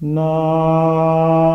Na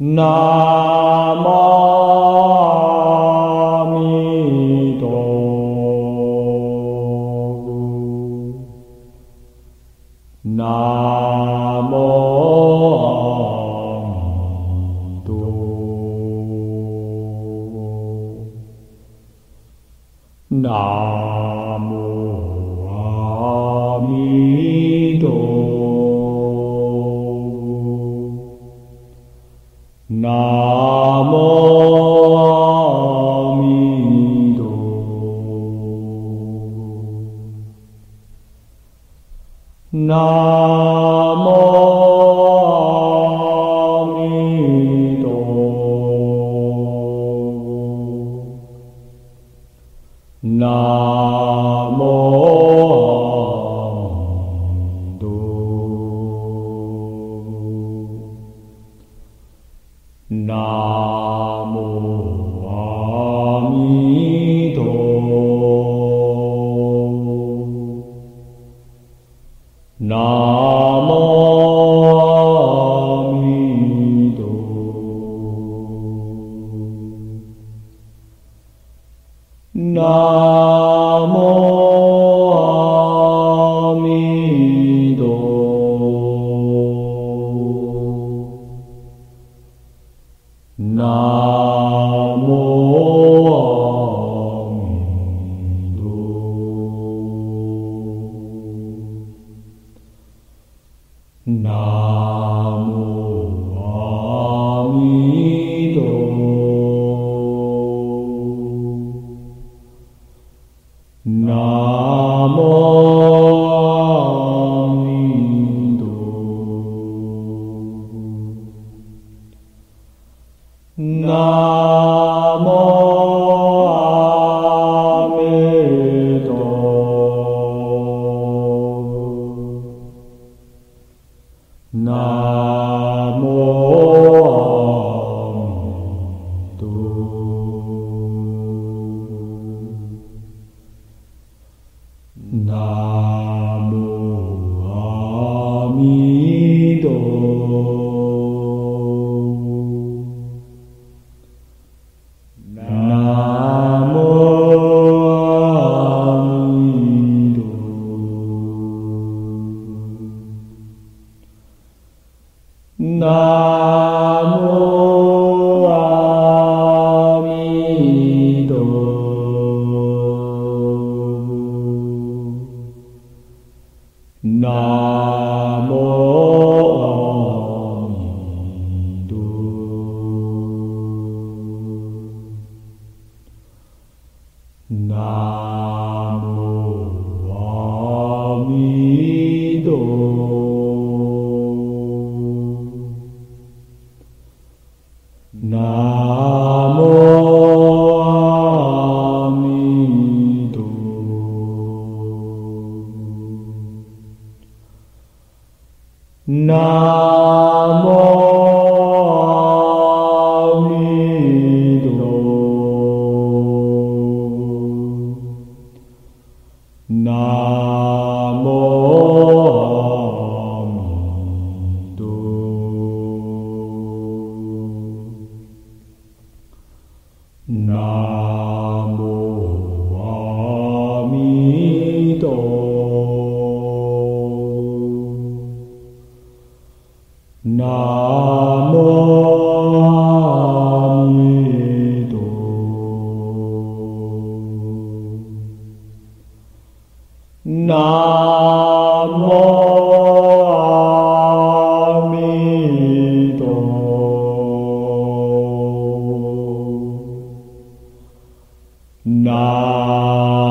No. Nam No. Na. Amen.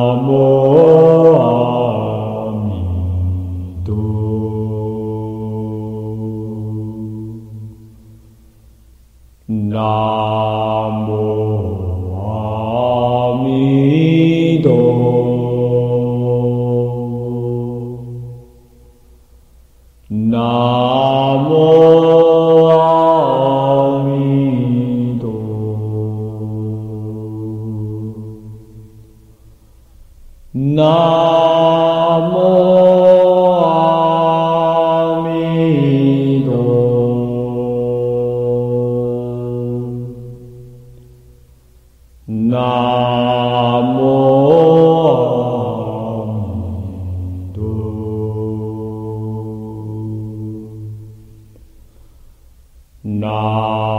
Nam.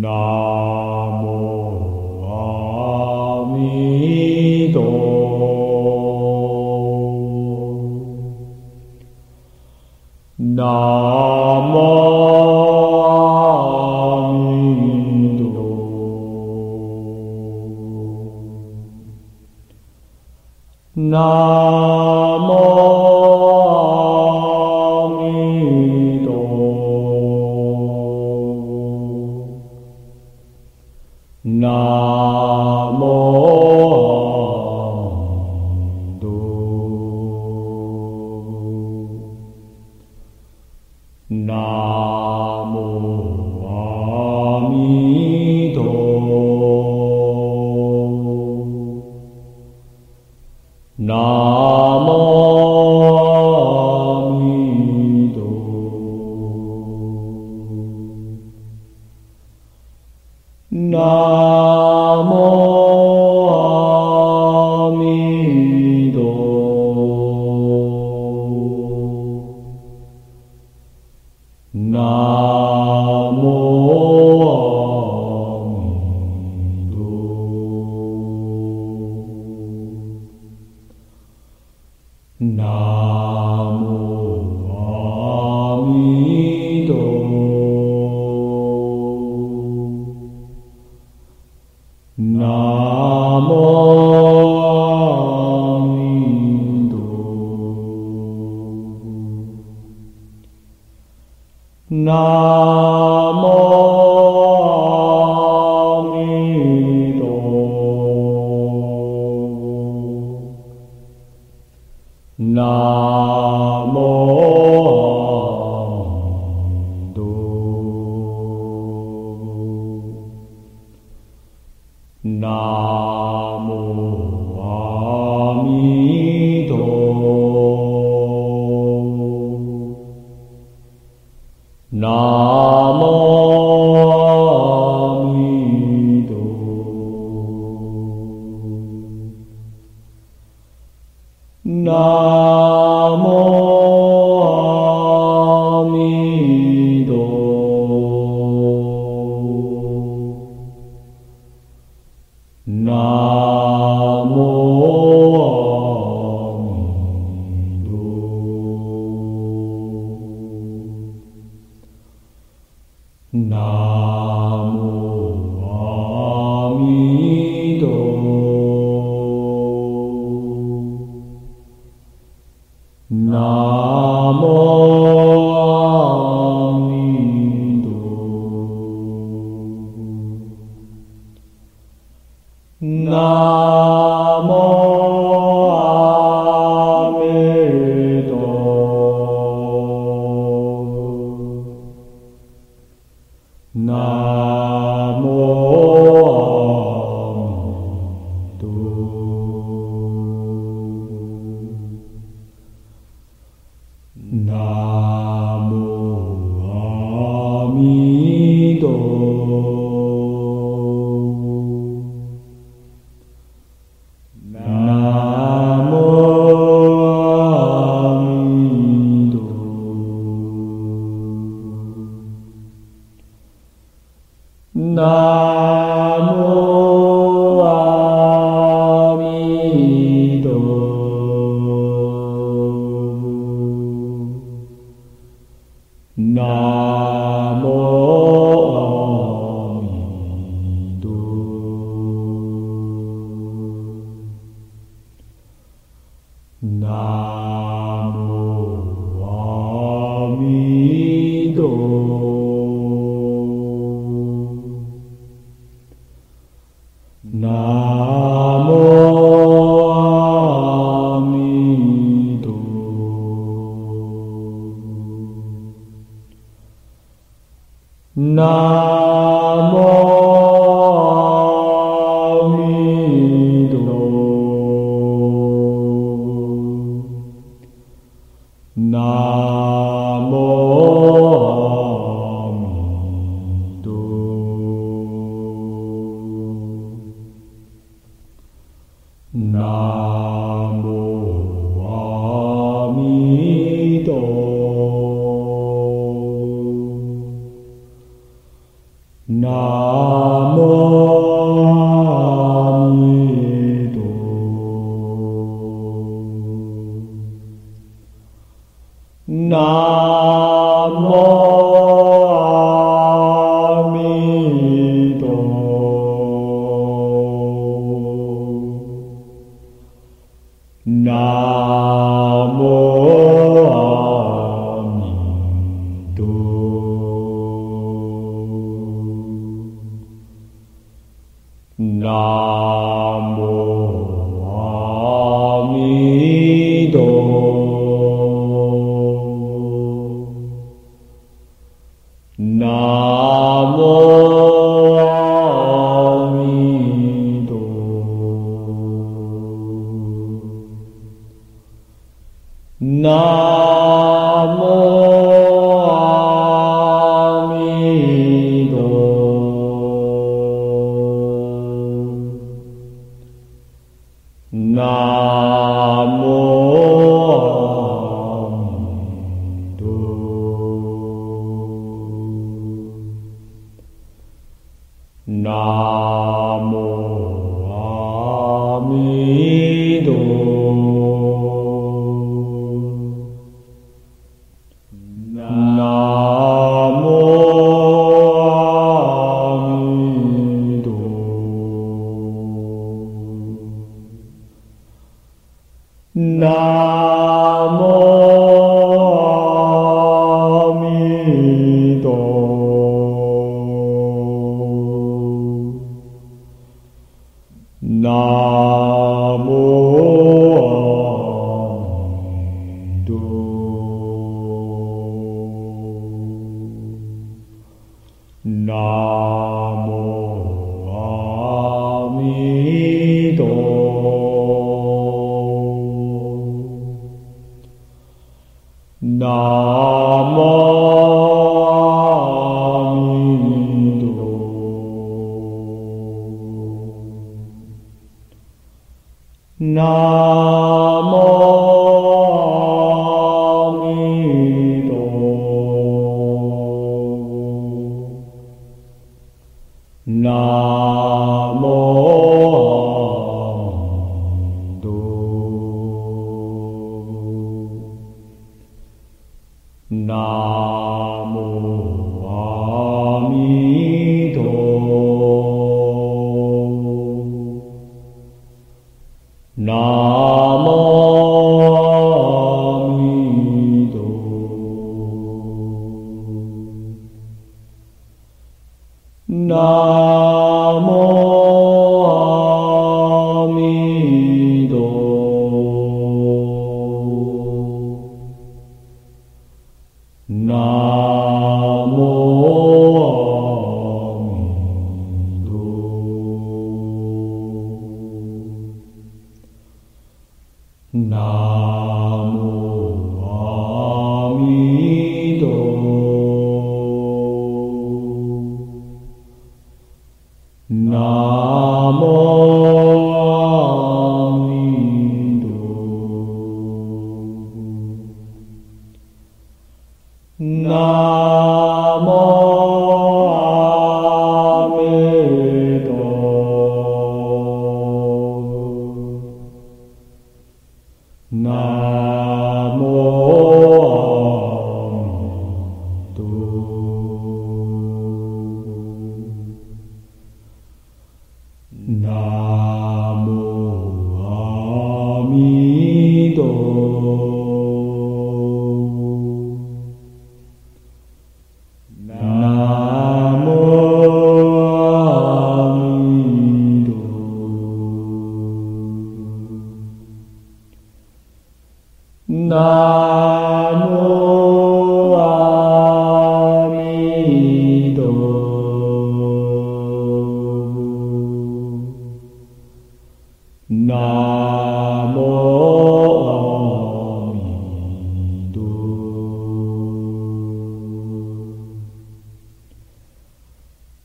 No. No. Na. Nah. No. No. Linda. Na.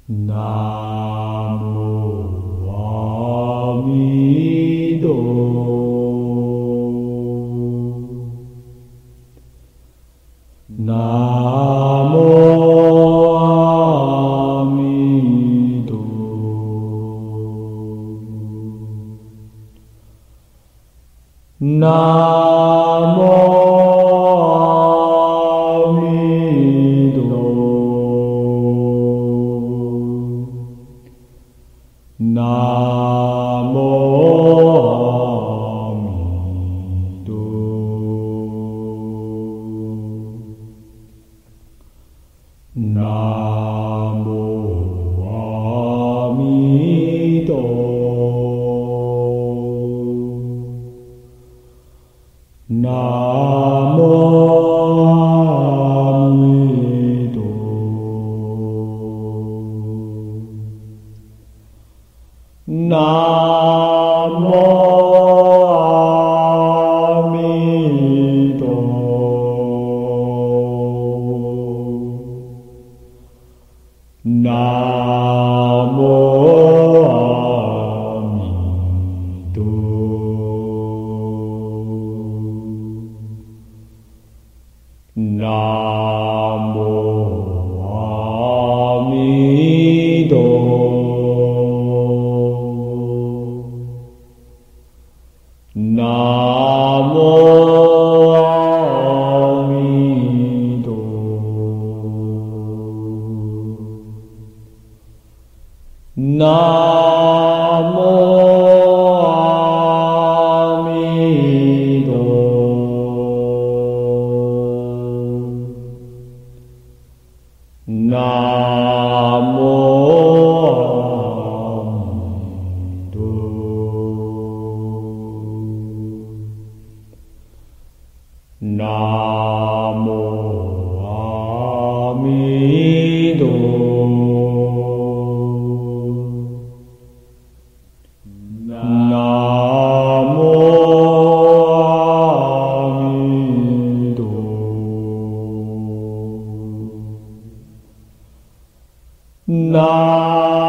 Na. No. Na.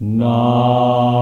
Na.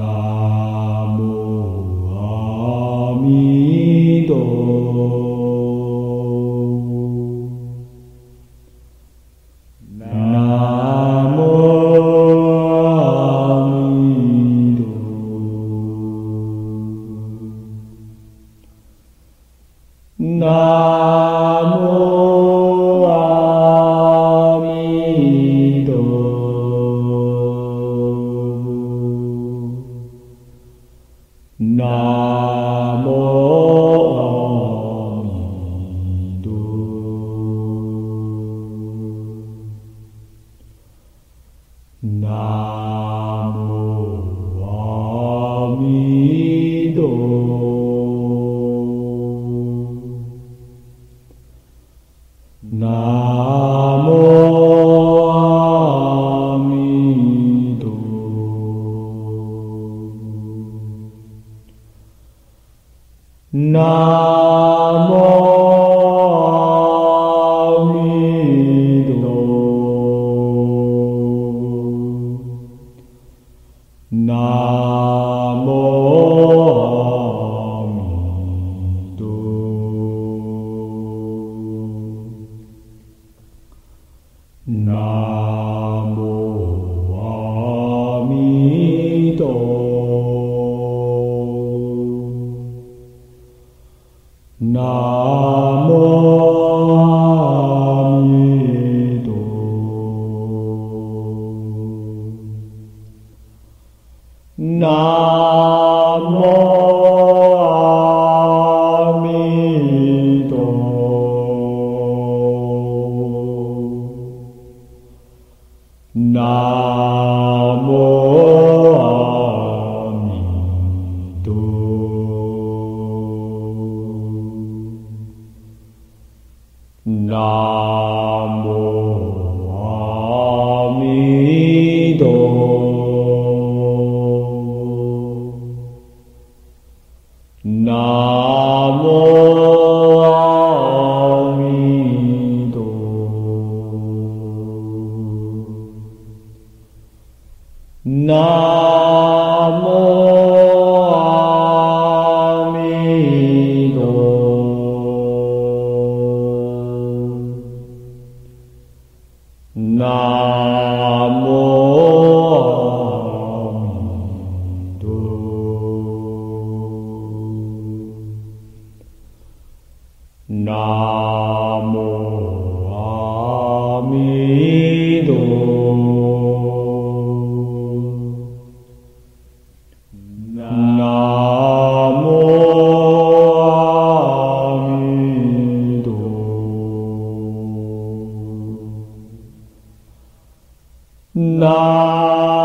Thy Namo 나 Na.